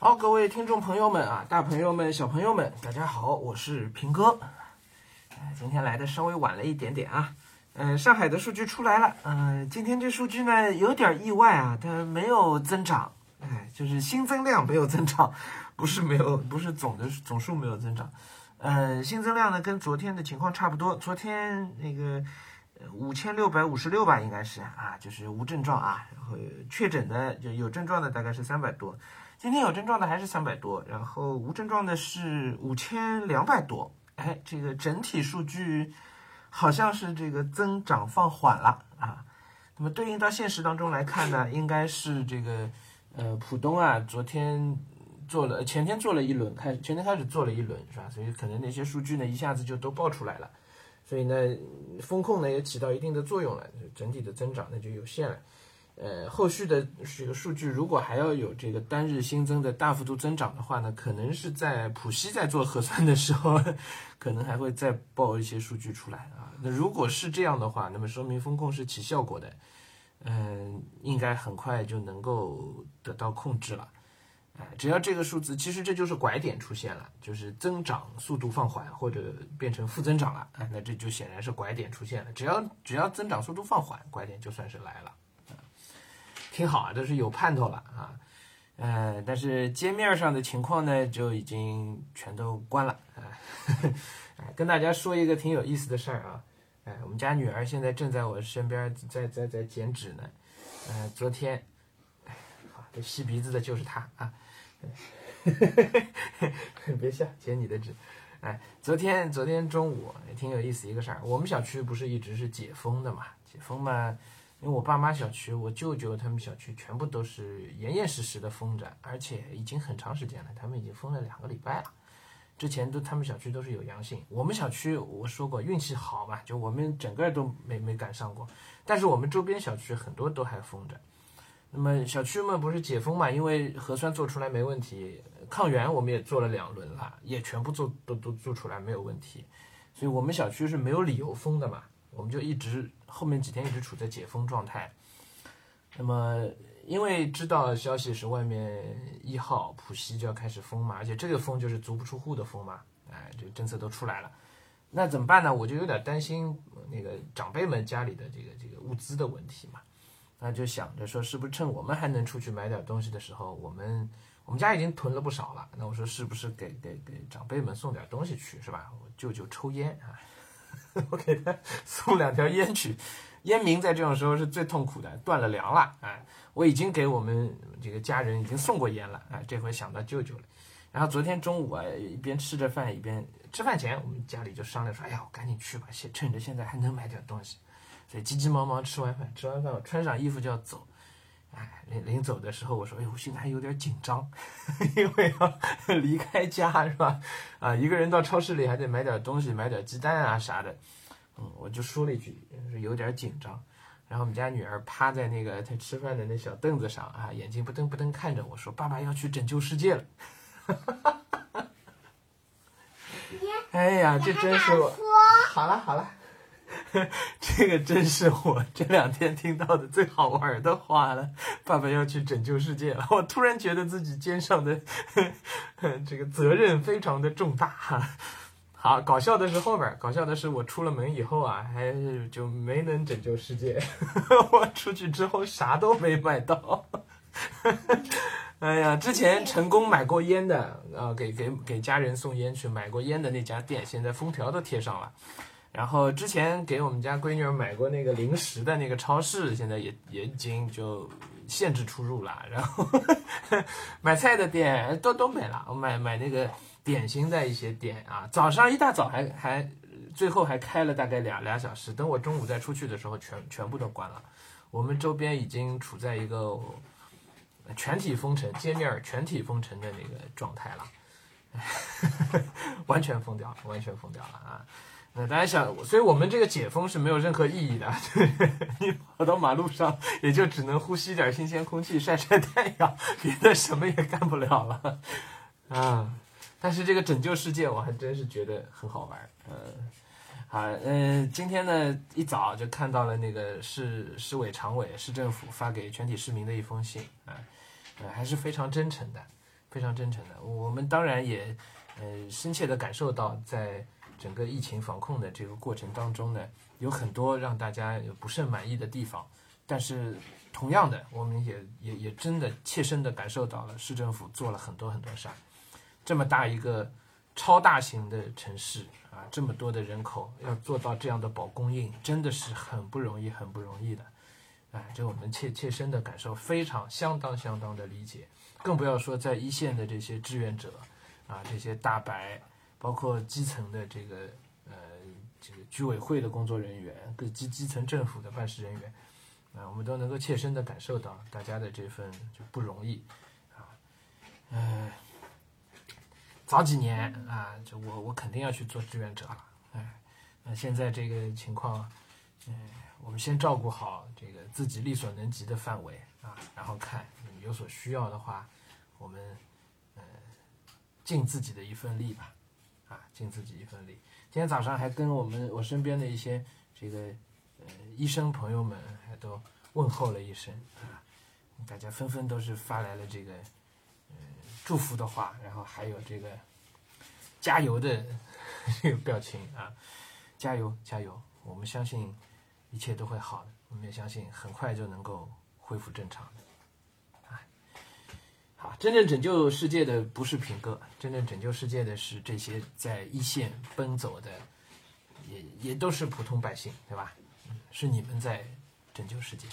好，各位听众朋友们啊，大朋友们、小朋友们，大家好，我是平哥。哎今天来的稍微晚了一点点啊。嗯、上海的数据出来了。嗯、今天这数据呢有点意外啊，它没有增长，哎，就是新增量没有增长，不是没有，不是总的总数没有增长。嗯、新增量呢跟昨天的情况差不多，昨天那个五千六百五十六吧，应该是啊，就是无症状啊，然后确诊的就有症状的大概是三百多。今天有症状的还是三百多，然后无症状的是五千两百多。哎，这个整体数据好像是这个增长放缓了啊。那么对应到现实当中来看呢，应该是这个呃浦东啊，昨天做了，前天做了一轮，开前天开始做了一轮是吧？所以可能那些数据呢一下子就都爆出来了，所以呢风控呢也起到一定的作用了，整体的增长那就有限了。呃，后续的这个数据如果还要有这个单日新增的大幅度增长的话呢，可能是在浦西在做核酸的时候，可能还会再报一些数据出来啊。那如果是这样的话，那么说明风控是起效果的，嗯、应该很快就能够得到控制了。哎，只要这个数字，其实这就是拐点出现了，就是增长速度放缓或者变成负增长了，哎，那这就显然是拐点出现了。只要只要增长速度放缓，拐点就算是来了。挺好啊，都是有盼头了啊。呃，但是街面上的情况呢，就已经全都关了啊。哎，跟大家说一个挺有意思的事儿啊。哎，我们家女儿现在正在我身边，在在在剪纸呢。呃，昨天，哎，好，这吸鼻子的就是她啊。别笑，剪你的纸。哎，昨天昨天中午也挺有意思一个事儿。我们小区不是一直是解封的嘛？解封嘛，因为我爸妈小区、我舅舅他们小区全部都是严严实实的封着，而且已经很长时间了，他们已经封了两个礼拜了。之前都他们小区都是有阳性，我们小区我说过运气好嘛，就我们整个都没没赶上过，但是我们周边小区很多都还封着。那么小区们不是解封嘛，因为核酸做出来没问题，抗原我们也做了两轮了，也全部做都都做出来没有问题，所以我们小区是没有理由封的嘛，我们就一直后面几天一直处在解封状态。那么因为知道消息是外面一号浦西就要开始封嘛，而且这个封就是足不出户的封嘛，哎，这个政策都出来了，那怎么办呢？我就有点担心那个长辈们家里的这个这个物资的问题嘛。那就想着说，是不是趁我们还能出去买点东西的时候，我们我们家已经囤了不少了。那我说是不是给给给长辈们送点东西去，是吧？我舅舅抽烟啊，我给他送两条烟去。烟民在这种时候是最痛苦的，断了粮了。哎，我已经给我们这个家人已经送过烟了。哎，这回想到舅舅了。然后昨天中午啊，一边吃着饭一边吃饭前，我们家里就商量说，哎呀，我赶紧去吧，现趁着现在还能买点东西。所以急急忙忙吃完饭，吃完饭我穿上衣服就要走。哎，临临走的时候，我说：“哎呦，我现在还有点紧张，因为要 离开家是吧？啊，一个人到超市里还得买点东西，买点鸡蛋啊啥的。嗯，我就说了一句，是有点紧张。然后我们家女儿趴在那个她吃饭的那小凳子上啊，眼睛不瞪不瞪看着我说：‘爸爸要去拯救世界了。’哎呀，这真是我。好了好了。”这个真是我这两天听到的最好玩的话了。爸爸要去拯救世界了，我突然觉得自己肩上的 这个责任非常的重大。好，搞笑的是后边，搞笑的是我出了门以后啊，还是就没能拯救世界。我出去之后啥都没买到。哎呀，之前成功买过烟的啊，给给给家人送烟去买过烟的那家店，现在封条都贴上了。然后之前给我们家闺女买过那个零食的那个超市，现在也也已经就限制出入了。然后买菜的店都都没了，我买买那个点心的一些店啊，早上一大早还还最后还开了大概俩俩小时，等我中午再出去的时候，全全部都关了。我们周边已经处在一个全体封城、街面全体封城的那个状态了，完全封掉了，完全封掉了啊！那大家想，所以我们这个解封是没有任何意义的。你跑到马路上，也就只能呼吸点新鲜空气，晒晒太阳，别的什么也干不了了啊！但是这个拯救世界，我还真是觉得很好玩。嗯，好，嗯，今天呢一早就看到了那个市市委常委、市政府发给全体市民的一封信啊，呃，还是非常真诚的。非常真诚的。我们当然也呃深切的感受到，在整个疫情防控的这个过程当中呢，有很多让大家有不甚满意的地方，但是同样的，我们也也也真的切身的感受到了市政府做了很多很多事儿。这么大一个超大型的城市啊，这么多的人口，要做到这样的保供应，真的是很不容易，很不容易的。哎，这我们切切身的感受，非常相当相当的理解。更不要说在一线的这些志愿者啊，这些大白，包括基层的这个呃这个居委会的工作人员，各基基层政府的办事人员，啊，我们都能够切身的感受到大家的这份就不容易啊。嗯，早几年啊，就我我肯定要去做志愿者了。哎，那现在这个情况，嗯，我们先照顾好这个自己力所能及的范围啊，然后看。有所需要的话，我们呃尽自己的一份力吧，啊，尽自己一份力。今天早上还跟我们我身边的一些这个呃医生朋友们还都问候了一声啊，大家纷纷都是发来了这个呃祝福的话，然后还有这个加油的 这个表情啊，加油加油，我们相信一切都会好的，我们也相信很快就能够恢复正常的。好，真正拯救世界的不是品格，真正拯救世界的是这些在一线奔走的，也也都是普通百姓，对吧？是你们在拯救世界。